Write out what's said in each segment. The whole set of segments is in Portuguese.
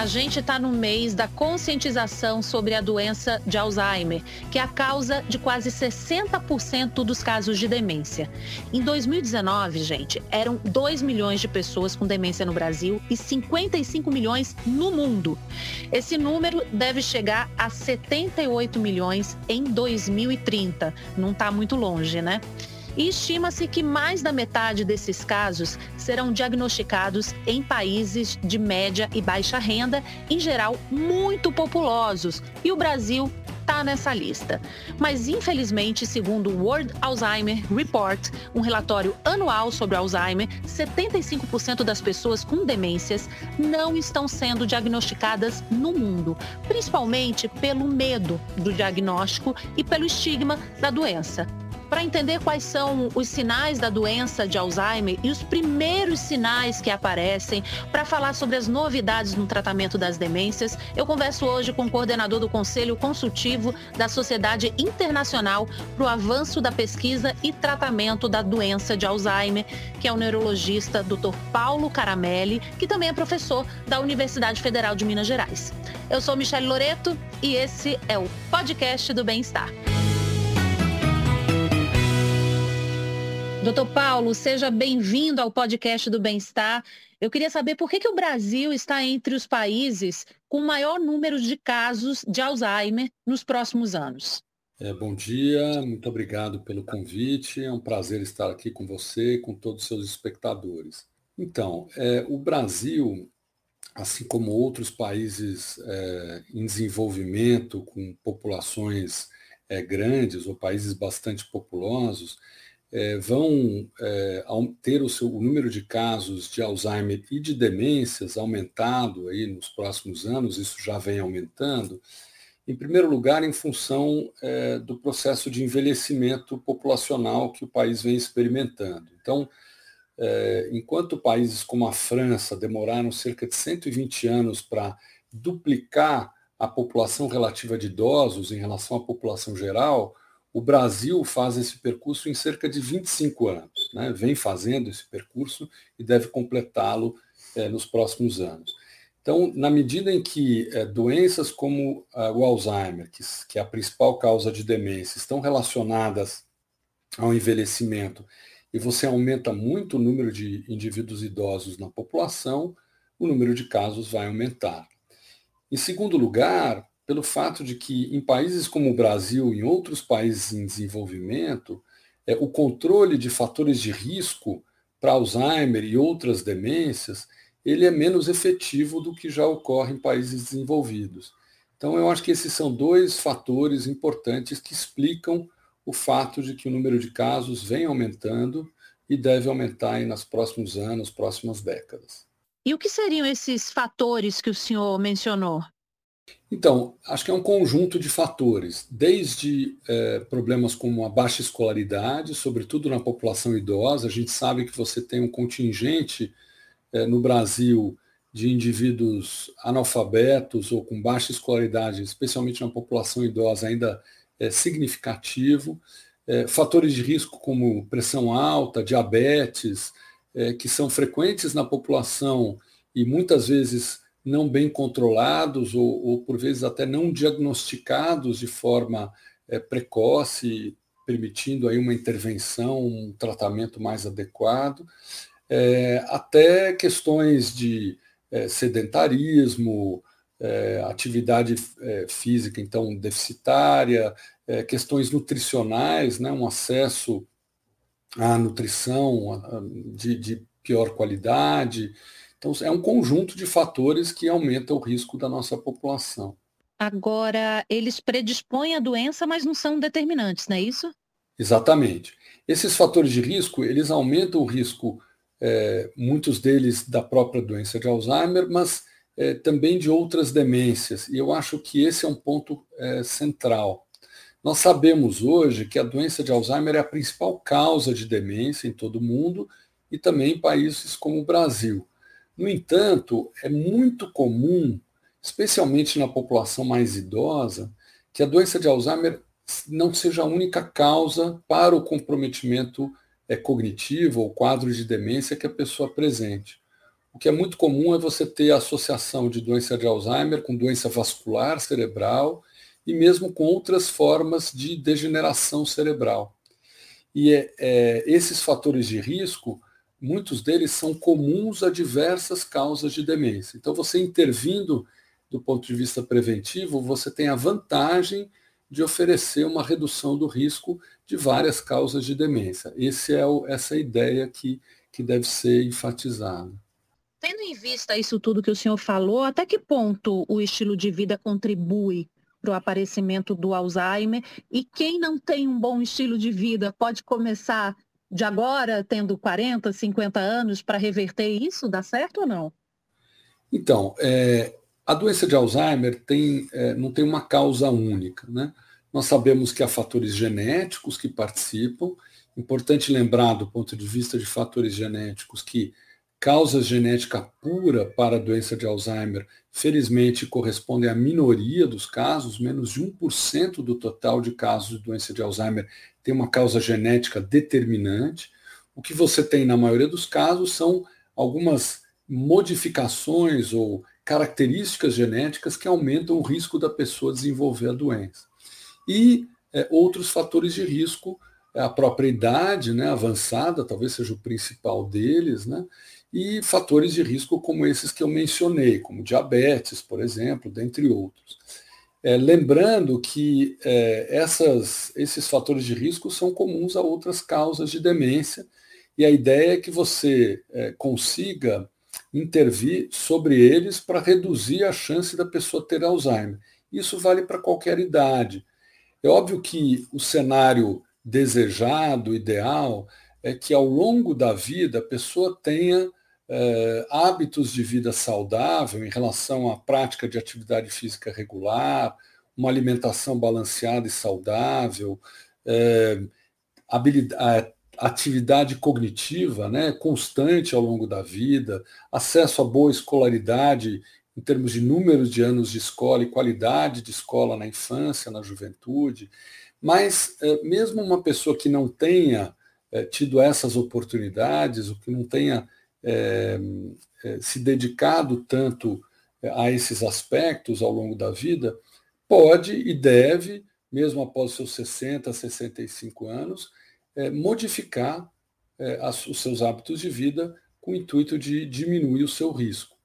A gente está no mês da conscientização sobre a doença de Alzheimer, que é a causa de quase 60% dos casos de demência. Em 2019, gente, eram 2 milhões de pessoas com demência no Brasil e 55 milhões no mundo. Esse número deve chegar a 78 milhões em 2030. Não está muito longe, né? E estima-se que mais da metade desses casos serão diagnosticados em países de média e baixa renda, em geral muito populosos. E o Brasil está nessa lista. Mas, infelizmente, segundo o World Alzheimer Report, um relatório anual sobre Alzheimer, 75% das pessoas com demências não estão sendo diagnosticadas no mundo, principalmente pelo medo do diagnóstico e pelo estigma da doença. Para entender quais são os sinais da doença de Alzheimer e os primeiros sinais que aparecem, para falar sobre as novidades no tratamento das demências, eu converso hoje com o coordenador do Conselho Consultivo da Sociedade Internacional para o Avanço da Pesquisa e Tratamento da Doença de Alzheimer, que é o neurologista Dr. Paulo Caramelli, que também é professor da Universidade Federal de Minas Gerais. Eu sou Michele Loreto e esse é o podcast do Bem-Estar. Doutor Paulo, seja bem-vindo ao podcast do Bem-Estar. Eu queria saber por que, que o Brasil está entre os países com maior número de casos de Alzheimer nos próximos anos. É, bom dia, muito obrigado pelo convite. É um prazer estar aqui com você e com todos os seus espectadores. Então, é, o Brasil, assim como outros países é, em desenvolvimento, com populações é, grandes ou países bastante populosos, é, vão é, ter o, seu, o número de casos de Alzheimer e de demências aumentado aí nos próximos anos, isso já vem aumentando, em primeiro lugar, em função é, do processo de envelhecimento populacional que o país vem experimentando. Então, é, enquanto países como a França demoraram cerca de 120 anos para duplicar a população relativa de idosos em relação à população geral, o Brasil faz esse percurso em cerca de 25 anos, né? vem fazendo esse percurso e deve completá-lo é, nos próximos anos. Então, na medida em que é, doenças como o Alzheimer, que, que é a principal causa de demência, estão relacionadas ao envelhecimento e você aumenta muito o número de indivíduos idosos na população, o número de casos vai aumentar. Em segundo lugar, pelo fato de que em países como o Brasil e em outros países em desenvolvimento, é, o controle de fatores de risco para Alzheimer e outras demências, ele é menos efetivo do que já ocorre em países desenvolvidos. Então, eu acho que esses são dois fatores importantes que explicam o fato de que o número de casos vem aumentando e deve aumentar aí nos próximos anos, próximas décadas. E o que seriam esses fatores que o senhor mencionou? Então, acho que é um conjunto de fatores, desde é, problemas como a baixa escolaridade, sobretudo na população idosa. A gente sabe que você tem um contingente é, no Brasil de indivíduos analfabetos ou com baixa escolaridade, especialmente na população idosa, ainda é significativo. É, fatores de risco como pressão alta, diabetes, é, que são frequentes na população e muitas vezes não bem controlados ou, ou por vezes até não diagnosticados de forma é, precoce, permitindo aí uma intervenção, um tratamento mais adequado, é, até questões de é, sedentarismo, atividade física então deficitária, questões nutricionais, né, um acesso à nutrição de, de pior qualidade, então, é um conjunto de fatores que aumenta o risco da nossa população. Agora, eles predispõem a doença, mas não são determinantes, não é isso? Exatamente. Esses fatores de risco, eles aumentam o risco, é, muitos deles da própria doença de Alzheimer, mas é, também de outras demências. E eu acho que esse é um ponto é, central. Nós sabemos hoje que a doença de Alzheimer é a principal causa de demência em todo o mundo e também em países como o Brasil. No entanto, é muito comum especialmente na população mais idosa, que a doença de Alzheimer não seja a única causa para o comprometimento é, cognitivo ou quadro de demência que a pessoa apresente. O que é muito comum é você ter a associação de doença de Alzheimer com doença vascular cerebral e mesmo com outras formas de degeneração cerebral. E é, é, esses fatores de risco, muitos deles são comuns a diversas causas de demência. Então, você intervindo do ponto de vista preventivo, você tem a vantagem de oferecer uma redução do risco de várias causas de demência. Esse é o, essa é a ideia que, que deve ser enfatizada. Tendo em vista isso tudo que o senhor falou, até que ponto o estilo de vida contribui para o aparecimento do Alzheimer? E quem não tem um bom estilo de vida pode começar de agora, tendo 40, 50 anos, para reverter isso? Dá certo ou não? Então, é, a doença de Alzheimer tem, é, não tem uma causa única. Né? Nós sabemos que há fatores genéticos que participam. Importante lembrar, do ponto de vista de fatores genéticos, que Causas genética pura para a doença de Alzheimer, felizmente, correspondem à minoria dos casos, menos de 1% do total de casos de doença de Alzheimer tem uma causa genética determinante. O que você tem na maioria dos casos são algumas modificações ou características genéticas que aumentam o risco da pessoa desenvolver a doença. E é, outros fatores de risco, a própria idade né, avançada, talvez seja o principal deles, né, e fatores de risco como esses que eu mencionei, como diabetes, por exemplo, dentre outros. É, lembrando que é, essas, esses fatores de risco são comuns a outras causas de demência, e a ideia é que você é, consiga intervir sobre eles para reduzir a chance da pessoa ter Alzheimer. Isso vale para qualquer idade. É óbvio que o cenário desejado, ideal, é que ao longo da vida a pessoa tenha eh, hábitos de vida saudável em relação à prática de atividade física regular, uma alimentação balanceada e saudável, eh, habilidade, atividade cognitiva né, constante ao longo da vida, acesso a boa escolaridade em termos de números de anos de escola e qualidade de escola na infância, na juventude. Mas, eh, mesmo uma pessoa que não tenha tido essas oportunidades, ou que não tenha é, é, se dedicado tanto a esses aspectos ao longo da vida, pode e deve, mesmo após seus 60, 65 anos, é, modificar é, as, os seus hábitos de vida com o intuito de diminuir o seu risco.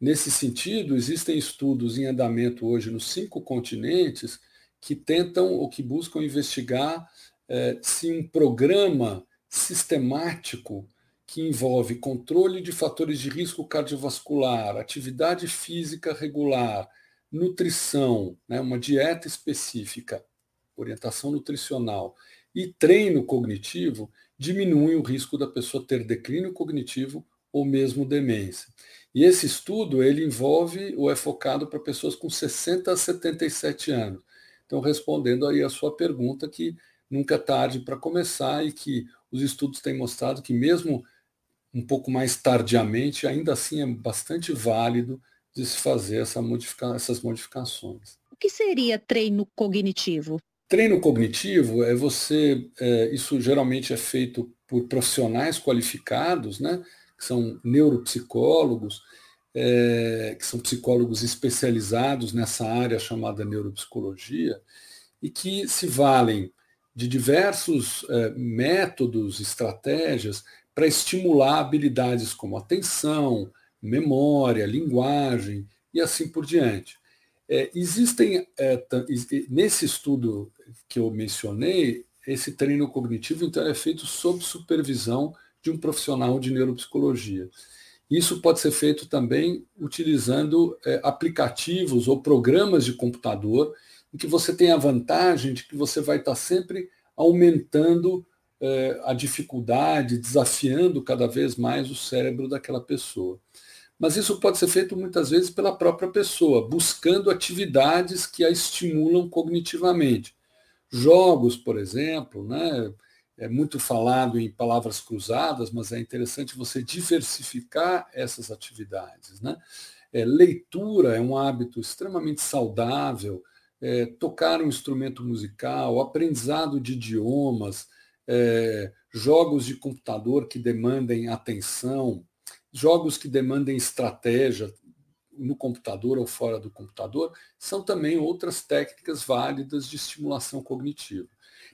Nesse sentido, existem estudos em andamento hoje nos cinco continentes que tentam ou que buscam investigar é, se um programa sistemático que envolve controle de fatores de risco cardiovascular, atividade física regular, nutrição, né, uma dieta específica, orientação nutricional e treino cognitivo, diminuem o risco da pessoa ter declínio cognitivo ou mesmo demência. E esse estudo ele envolve ou é focado para pessoas com 60 a 77 anos. Então, respondendo aí a sua pergunta, que nunca é tarde para começar e que os estudos têm mostrado que mesmo um pouco mais tardiamente, ainda assim é bastante válido de se fazer essa modifica essas modificações. O que seria treino cognitivo? Treino cognitivo é você, é, isso geralmente é feito por profissionais qualificados, né, que são neuropsicólogos, é, que são psicólogos especializados nessa área chamada neuropsicologia, e que se valem de diversos é, métodos, estratégias para estimular habilidades como atenção, memória, linguagem e assim por diante. É, existem, é, nesse estudo que eu mencionei, esse treino cognitivo então é feito sob supervisão de um profissional de neuropsicologia. Isso pode ser feito também utilizando é, aplicativos ou programas de computador em que você tem a vantagem de que você vai estar sempre aumentando é, a dificuldade, desafiando cada vez mais o cérebro daquela pessoa. Mas isso pode ser feito muitas vezes pela própria pessoa, buscando atividades que a estimulam cognitivamente. Jogos, por exemplo, né? é muito falado em palavras cruzadas, mas é interessante você diversificar essas atividades. Né? É, leitura é um hábito extremamente saudável, é, tocar um instrumento musical, aprendizado de idiomas, é, jogos de computador que demandem atenção, jogos que demandem estratégia no computador ou fora do computador, são também outras técnicas válidas de estimulação cognitiva.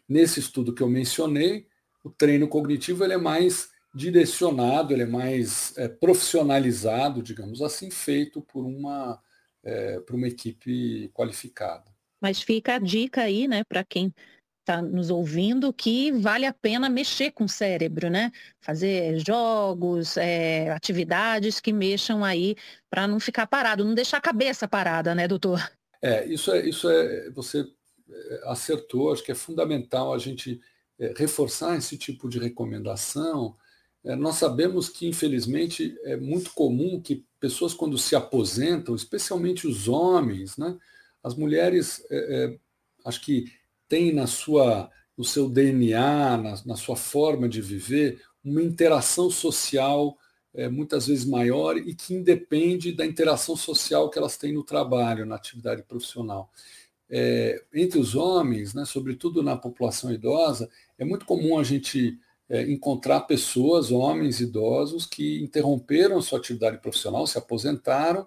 Nesse estudo que eu mencionei, o treino cognitivo ele é mais direcionado, ele é mais é, profissionalizado, digamos assim, feito por uma, é, por uma equipe qualificada. Mas fica a dica aí, né, para quem está nos ouvindo, que vale a pena mexer com o cérebro, né? Fazer jogos, é, atividades que mexam aí para não ficar parado, não deixar a cabeça parada, né, doutor? É, isso é, isso é, você é, acertou, acho que é fundamental a gente é, reforçar esse tipo de recomendação. É, nós sabemos que, infelizmente, é muito comum que pessoas, quando se aposentam, especialmente os homens, né, as mulheres, é, é acho que têm na sua, no seu DNA, na, na sua forma de viver, uma interação social é, muitas vezes maior e que independe da interação social que elas têm no trabalho, na atividade profissional. É, entre os homens, né, sobretudo na população idosa, é muito comum a gente é, encontrar pessoas, homens idosos, que interromperam sua atividade profissional, se aposentaram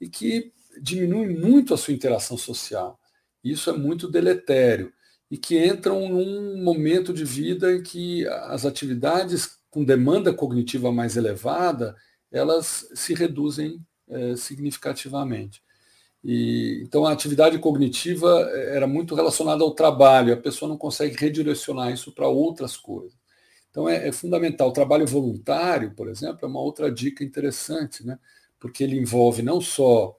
e que diminuem muito a sua interação social. Isso é muito deletério e que entram num momento de vida em que as atividades com demanda cognitiva mais elevada, elas se reduzem é, significativamente. E, então a atividade cognitiva era muito relacionada ao trabalho, a pessoa não consegue redirecionar isso para outras coisas. Então é, é, fundamental. O trabalho voluntário, por exemplo, é uma outra dica interessante, né? porque ele envolve não só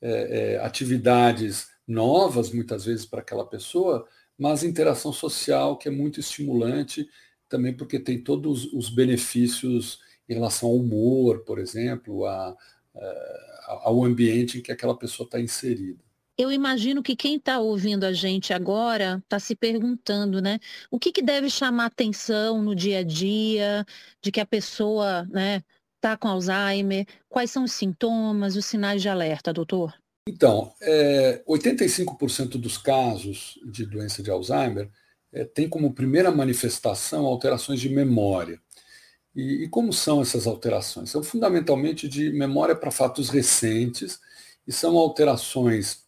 é, atividades novas, muitas vezes, para aquela pessoa, mas interação social, que é muito estimulante, também porque tem todos os benefícios em relação ao humor, por exemplo, a, a, ao ambiente em que aquela pessoa está inserida. Eu imagino que quem está ouvindo a gente agora está se perguntando, né? O que, que deve chamar atenção no dia a dia, de que a pessoa né, está com Alzheimer? Quais são os sintomas, os sinais de alerta, doutor? Então, é, 85% dos casos de doença de Alzheimer é, tem como primeira manifestação alterações de memória. E, e, como são essas alterações? São fundamentalmente de memória para fatos recentes e são alterações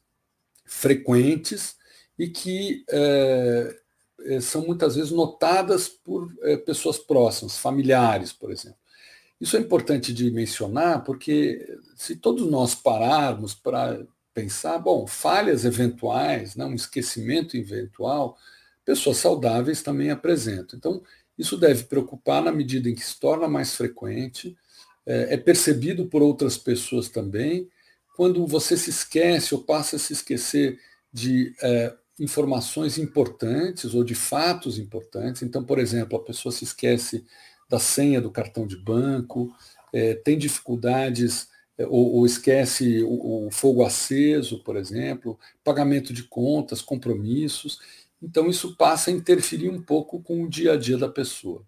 frequentes e que é, é são muitas vezes notadas por é, pessoas próximas, familiares, por exemplo. Isso é importante de mencionar porque se todos nós pararmos para pensar, bom, falhas eventuais, né, um esquecimento eventual, pessoas saudáveis também apresentam. Então, isso deve preocupar na medida em que se torna mais frequente, é, é percebido por outras pessoas também. Quando você se esquece ou passa a se esquecer de é, informações importantes ou de fatos importantes, então, por exemplo, a pessoa se esquece da senha do cartão de banco, é, tem dificuldades é, ou, ou esquece o, o, fogo aceso, por exemplo, pagamento de contas, compromissos. Então, isso passa a interferir um pouco com o dia a dia da pessoa.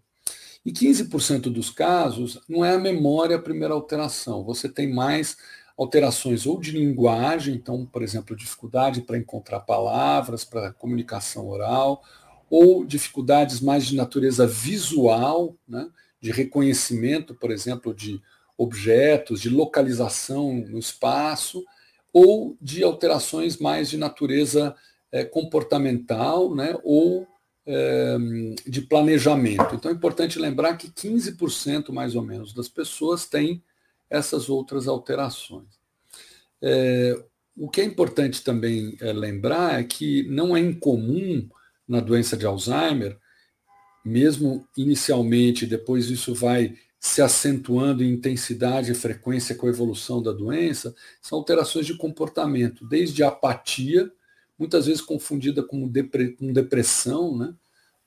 Em 15% dos casos, não é a memória a primeira alteração, você tem mais alterações ou de linguagem, então, por exemplo, dificuldade para encontrar palavras, para comunicação oral, ou dificuldades mais de natureza visual, né, de reconhecimento, por exemplo, de objetos, de localização no espaço, ou de alterações mais de natureza é, comportamental né, ou é, de planejamento. Então é importante lembrar que 15% mais ou menos das pessoas têm essas outras alterações. É, o que é importante também lembrar é que não é incomum na doença de Alzheimer, mesmo inicialmente, depois isso vai se acentuando em intensidade e frequência com a evolução da doença, são alterações de comportamento, desde apatia, muitas vezes confundida com depressão, né?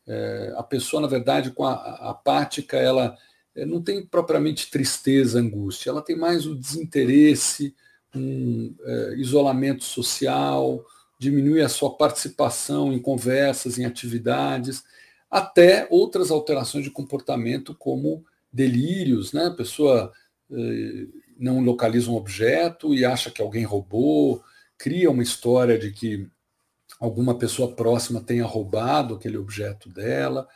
É, a pessoa, na verdade, com a, a apática, ela é, não tem propriamente tristeza, angústia, ela tem mais o desinteresse, um é, isolamento social, diminui a sua participação em conversas, em atividades, até outras alterações de comportamento, como delírios, né? A pessoa, eh, não localiza um objeto e acha que alguém roubou, cria uma história de que alguma pessoa próxima tenha roubado aquele objeto dela,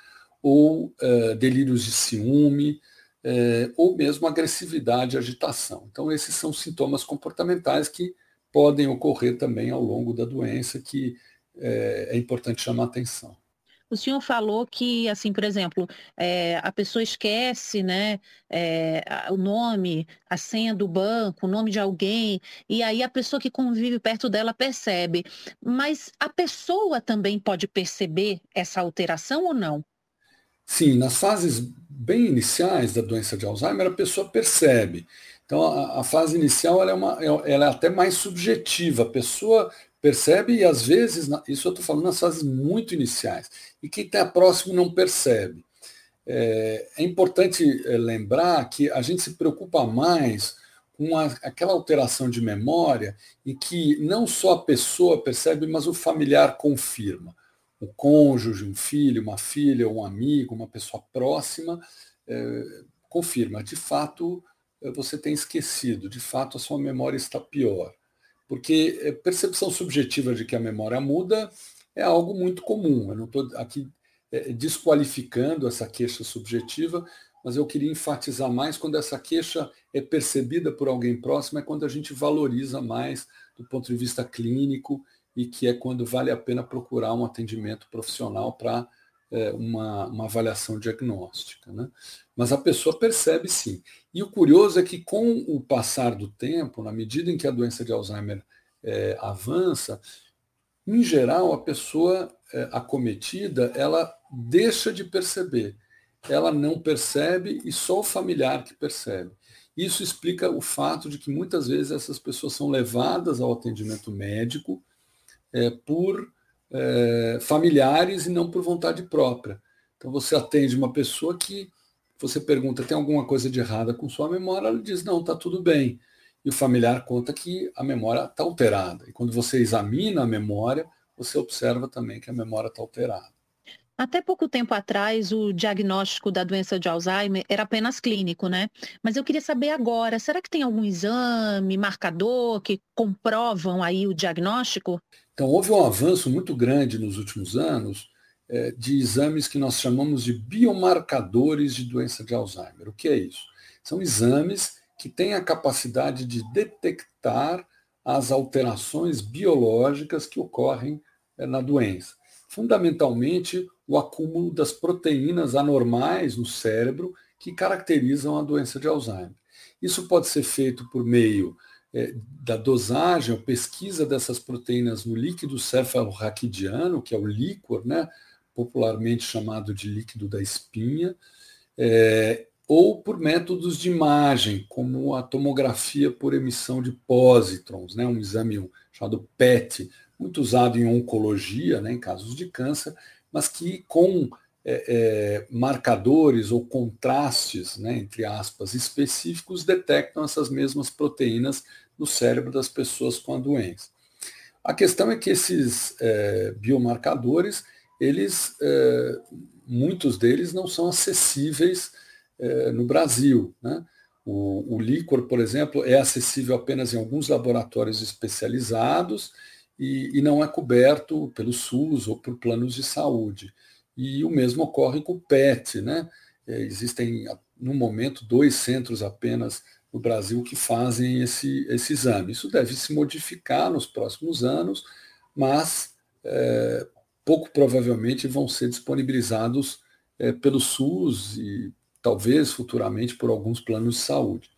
ou uh, delírios de ciúme, uh, ou mesmo agressividade e agitação. Então, esses são sintomas comportamentais que podem ocorrer também ao longo da doença, que uh, é importante chamar atenção. O senhor falou que, assim, por exemplo, é, a pessoa esquece né, é, o nome, a senha do banco, o nome de alguém, e aí a pessoa que convive perto dela percebe. Mas a pessoa também pode perceber essa alteração ou não? Sim, nas fases bem iniciais da doença de Alzheimer, a pessoa percebe. Então, a, a fase inicial ela é, uma, ela é até mais subjetiva. A pessoa percebe e às vezes, isso eu estou falando nas fases muito iniciais, e quem está próximo não percebe. É, é, importante é, lembrar que a gente se preocupa mais com a, aquela alteração de memória em que não só a pessoa percebe, mas o familiar confirma. O cônjuge, um filho, uma filha, um amigo, uma pessoa próxima, é, confirma. De fato, é, você tem esquecido, de fato, a sua memória está pior. Porque eh, percepção subjetiva de que a memória muda é algo muito comum. Eu não estou aqui eh, desqualificando essa queixa subjetiva, mas eu queria enfatizar mais quando essa queixa é percebida por alguém próximo, é quando a gente valoriza mais do ponto de vista clínico e que é quando vale a pena procurar um atendimento profissional para é, uma, uma avaliação diagnóstica. Né? Mas a pessoa percebe sim. E o curioso é que, com o passar do tempo, na medida em que a doença de Alzheimer é, avança, em geral, a pessoa é, acometida, ela deixa de perceber. Ela não percebe e só o familiar que percebe. Isso explica o fato de que muitas vezes essas pessoas são levadas ao atendimento médico é, por é, familiares e não por vontade própria. Então você atende uma pessoa que você pergunta, tem alguma coisa de errada com sua memória? Ela diz, não, está tudo bem. E o familiar conta que a memória está alterada. E quando você examina a memória, você observa também que a memória está alterada. Até pouco tempo atrás, o diagnóstico da doença de Alzheimer era apenas clínico, né? Mas eu queria saber agora, será que tem algum exame, marcador que comprovam aí o diagnóstico? Então, houve um avanço muito grande nos últimos anos é, de exames que nós chamamos de biomarcadores de doença de Alzheimer. O que é isso? São exames que têm a capacidade de detectar as alterações biológicas que ocorrem é, na doença. Fundamentalmente, o acúmulo das proteínas anormais no cérebro que caracterizam a doença de Alzheimer. Isso pode ser feito por meio é, da dosagem ou pesquisa dessas proteínas no líquido cefalorraquidiano, que é o líquor, né, popularmente chamado de líquido da espinha, é, ou por métodos de imagem, como a tomografia por emissão de pósitrons, né, um exame chamado PET, muito usado em oncologia, né, em casos de câncer, mas que com é, é, marcadores ou contrastes, né, entre aspas, específicos, detectam essas mesmas proteínas no cérebro das pessoas com a doença. A questão é que esses é, biomarcadores, eles, é, muitos deles não são acessíveis é, no Brasil. Né? O, o líquor, por exemplo, é acessível apenas em alguns laboratórios especializados e, e não é coberto pelo SUS ou por planos de saúde. E o mesmo ocorre com o PET. Né? É, existem, no momento, dois centros apenas no Brasil que fazem esse, esse exame. Isso deve se modificar nos próximos anos, mas é, pouco provavelmente vão ser disponibilizados é, pelo SUS e talvez futuramente por alguns planos de saúde.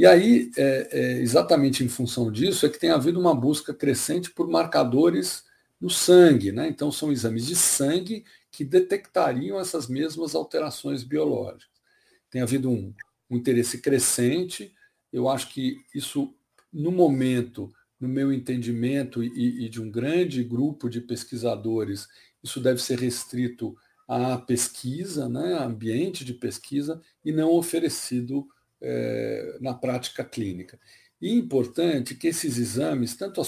E aí, é, é, exatamente em função disso, é que tem havido uma busca crescente por marcadores no sangue. Né? Então, são exames de sangue que detectariam essas mesmas alterações biológicas. Tem havido um, um interesse crescente. Eu acho que isso, no momento, no meu entendimento e, e, de um grande grupo de pesquisadores, isso deve ser restrito à pesquisa, né, ambiente de pesquisa, e não oferecido é, na prática clínica. E é importante que esses exames, tanto a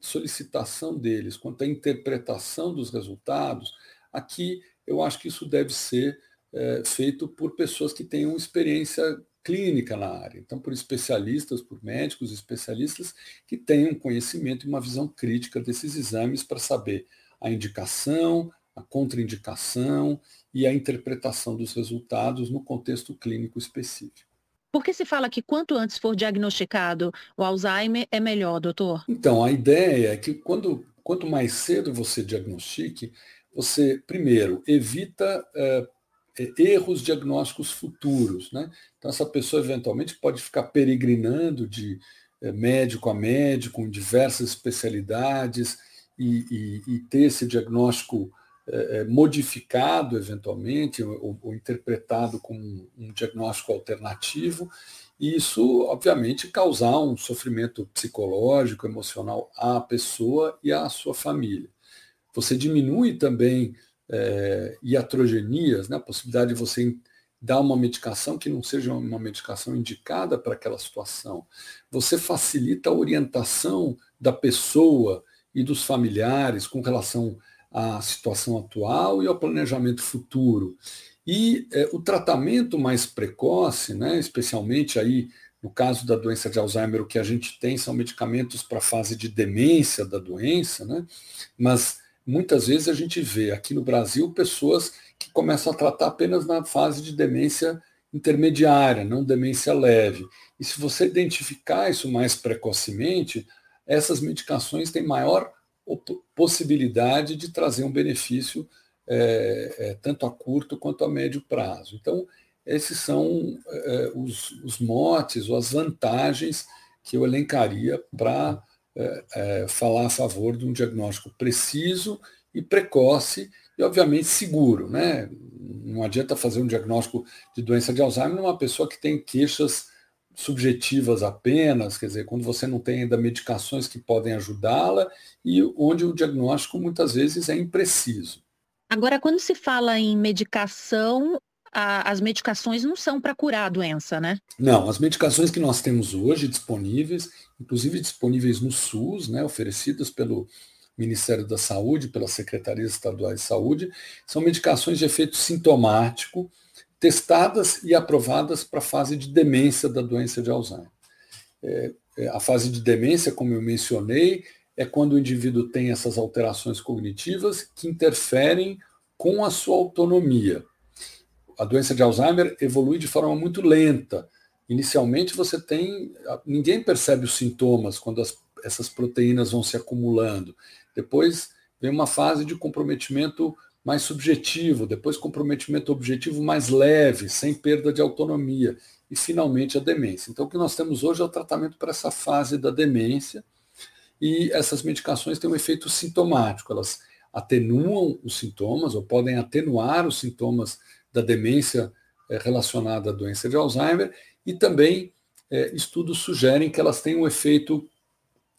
solicitação deles quanto a interpretação dos resultados, aqui eu acho que isso deve ser é, feito por pessoas que tenham experiência clínica na área. Então, por especialistas, por médicos especialistas que tenham conhecimento e uma visão crítica desses exames para saber a indicação, a contraindicação e a interpretação dos resultados no contexto clínico específico. Por que se fala que quanto antes for diagnosticado o Alzheimer é melhor, doutor? Então, a ideia é que quando, quanto mais cedo você diagnostique, você, primeiro, evita é, erros diagnósticos futuros. Né? Então, essa pessoa eventualmente pode ficar peregrinando de é, médico a médico, em diversas especialidades, e, e, e ter esse diagnóstico é, modificado eventualmente ou, ou, interpretado como um diagnóstico alternativo, e isso, obviamente, causar um sofrimento psicológico, emocional à pessoa e à sua família. Você diminui também é, iatrogenias, né, a possibilidade de você dar uma medicação que não seja uma medicação indicada para aquela situação. Você facilita a orientação da pessoa e dos familiares com relação à situação atual e ao planejamento futuro. E é, o tratamento mais precoce, né, especialmente aí no caso da doença de Alzheimer, o que a gente tem são medicamentos para a fase de demência da doença, né? mas muitas vezes a gente vê aqui no Brasil pessoas que começam a tratar apenas na fase de demência intermediária, não demência leve. E se você identificar isso mais precocemente, essas medicações têm maior possibilidade de trazer um benefício é, é, tanto a curto quanto a médio prazo. Então, esses são é, os, os, motes ou as vantagens que eu elencaria para é, é, falar a favor de um diagnóstico preciso e precoce e, obviamente, seguro. Né? Não adianta fazer um diagnóstico de doença de Alzheimer numa pessoa que tem queixas subjetivas apenas, quer dizer, quando você não tem ainda medicações que podem ajudá-la e onde o diagnóstico muitas vezes é impreciso. Agora, quando se fala em medicação, a, as medicações não são para curar a doença, né? Não, as medicações que nós temos hoje disponíveis, inclusive disponíveis no SUS, né, oferecidas pelo Ministério da Saúde, pelas secretarias estaduais de saúde, são medicações de efeito sintomático, testadas e aprovadas para a fase de demência da doença de Alzheimer. É, é, a fase de demência, como eu mencionei, é quando o indivíduo tem essas alterações cognitivas que interferem com a sua autonomia. A doença de Alzheimer evolui de forma muito lenta. Inicialmente você tem. Ninguém percebe os sintomas quando as, essas proteínas vão se acumulando. Depois vem uma fase de comprometimento mais subjetivo, depois comprometimento objetivo mais leve, sem perda de autonomia, e finalmente a demência. Então, o que nós temos hoje é o tratamento para essa fase da demência, e essas medicações têm um efeito sintomático, elas atenuam os sintomas, ou podem atenuar os sintomas da demência eh, relacionada à doença de Alzheimer, e também é, estudos sugerem que elas têm um efeito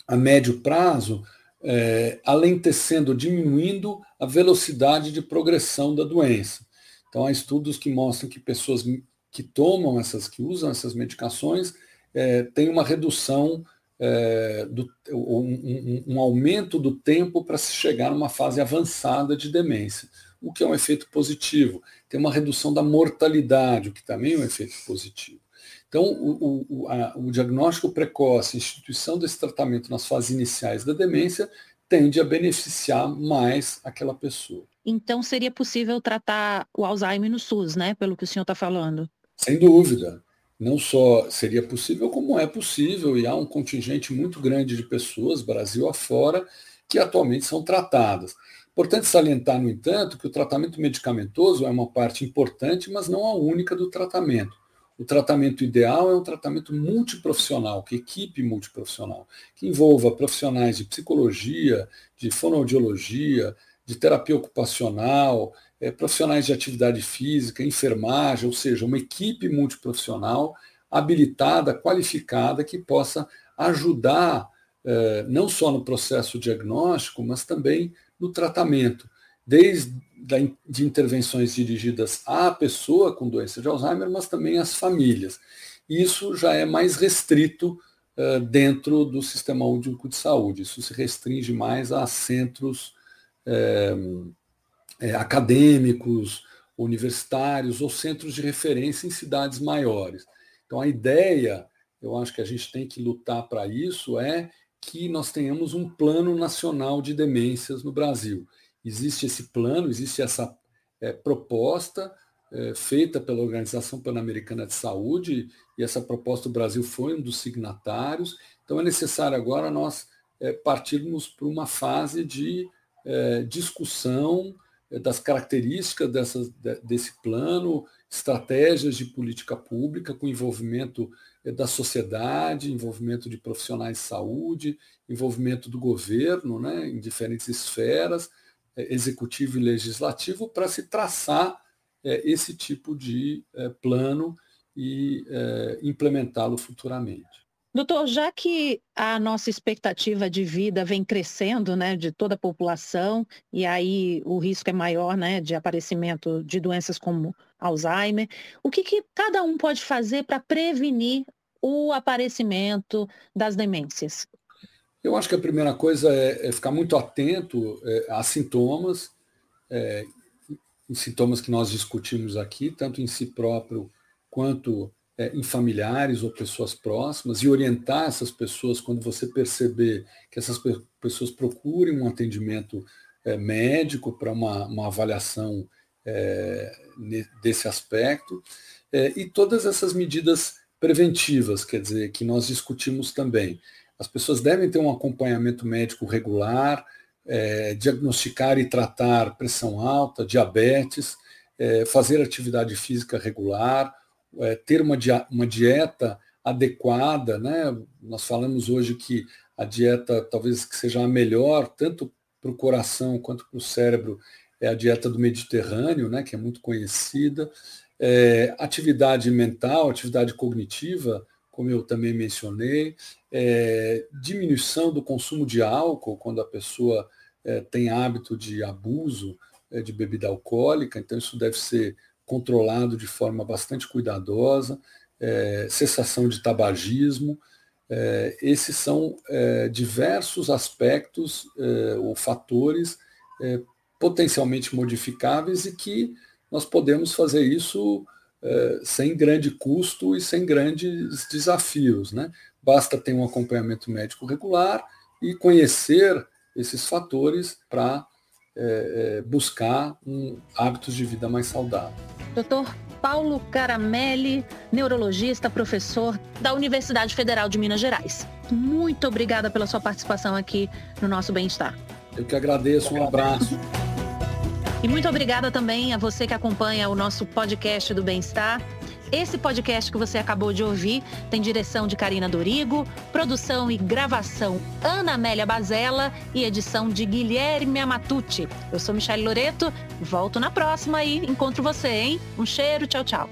a médio prazo é, alentecendo, diminuindo a velocidade de progressão da doença. Então, há estudos que mostram que pessoas que tomam essas, que usam essas medicações, é, têm uma redução, é, do, um, um, um, aumento do tempo para se chegar numa fase avançada de demência, o que é um efeito positivo. Tem uma redução da mortalidade, o que também é um efeito positivo. Então, o, o, a, o diagnóstico precoce, a instituição desse tratamento nas fases iniciais da demência, tende a beneficiar mais aquela pessoa. Então, seria possível tratar o Alzheimer no SUS, né? Pelo que o senhor está falando. Sem dúvida. Não só seria possível, como é possível, e há um contingente muito grande de pessoas, Brasil afora, que atualmente são tratadas. Importante salientar, no entanto, que o tratamento medicamentoso é uma parte importante, mas não a única do tratamento. O tratamento ideal é um tratamento multiprofissional, que equipe multiprofissional, que envolva profissionais de psicologia, de fonoaudiologia, de terapia ocupacional, é, profissionais de atividade física, enfermagem, ou seja, uma equipe multiprofissional habilitada, qualificada, que possa ajudar é, não só no processo diagnóstico, mas também no tratamento, desde de intervenções dirigidas à pessoa com doença de Alzheimer, mas também às famílias. Isso já é mais restrito uh, dentro do sistema único de saúde. Isso se restringe mais a centros é, é, acadêmicos, universitários ou centros de referência em cidades maiores. Então, a ideia, eu acho que a gente tem que lutar para isso, é que nós tenhamos um plano nacional de demências no Brasil. Existe esse plano, existe essa é, proposta é, feita pela Organização Pan-Americana de Saúde, e essa proposta do Brasil foi um dos signatários. Então, é necessário agora nós é, partirmos para uma fase de discussão das características dessas, desse plano, estratégias de política pública com envolvimento da sociedade, envolvimento de profissionais de saúde, envolvimento do governo né, em diferentes esferas, executivo e legislativo, para se traçar esse tipo de plano e implementá-lo futuramente. Doutor, já que a nossa expectativa de vida vem crescendo, né, de toda a população, e aí o risco é maior, né, de aparecimento de doenças como Alzheimer, o que, que cada um pode fazer para prevenir o aparecimento das demências? Eu acho que a primeira coisa é, é ficar muito atento é, a sintomas, é, sintomas que nós discutimos aqui, tanto em si próprio quanto é, em familiares ou pessoas próximas e orientar essas pessoas quando você perceber que essas pessoas procurem um atendimento é, médico para uma, uma avaliação é, desse aspecto é, e todas essas medidas preventivas, quer dizer, que nós discutimos também. As pessoas devem ter um acompanhamento médico regular, é, diagnosticar e tratar pressão alta, diabetes, é, fazer atividade física regular, é, ter uma, uma dieta adequada, né? Nós falamos hoje que a dieta talvez que seja a melhor, tanto para o coração quanto para o cérebro, é a dieta do Mediterrâneo, né? Que é muito conhecida. É, atividade mental, atividade cognitiva, como eu também mencionei, é, diminuição do consumo de álcool quando a pessoa é, tem hábito de abuso é, de bebida alcoólica, então isso deve ser controlado de forma bastante cuidadosa, é, cessação de tabagismo. É, esses são é, diversos aspectos ou fatores potencialmente modificáveis e que nós podemos fazer isso é, sem grande custo e sem grandes desafios. Né? Basta ter um acompanhamento médico regular e conhecer esses fatores para é, é, buscar um, hábitos de vida mais saudável. Doutor Paulo Caramelli, neurologista, professor da Universidade Federal de Minas Gerais. Muito obrigada pela sua participação aqui no nosso Bem-Estar. Eu que agradeço, um abraço. E muito obrigada também a você que acompanha o nosso podcast do Bem-Estar. Esse podcast que você acabou de ouvir tem direção de Karina Dorigo, produção e gravação Ana Amélia Bazella e edição de Guilherme Amatucci. Eu sou Michelle Loreto, volto na próxima e encontro você, hein? Um cheiro, tchau, tchau.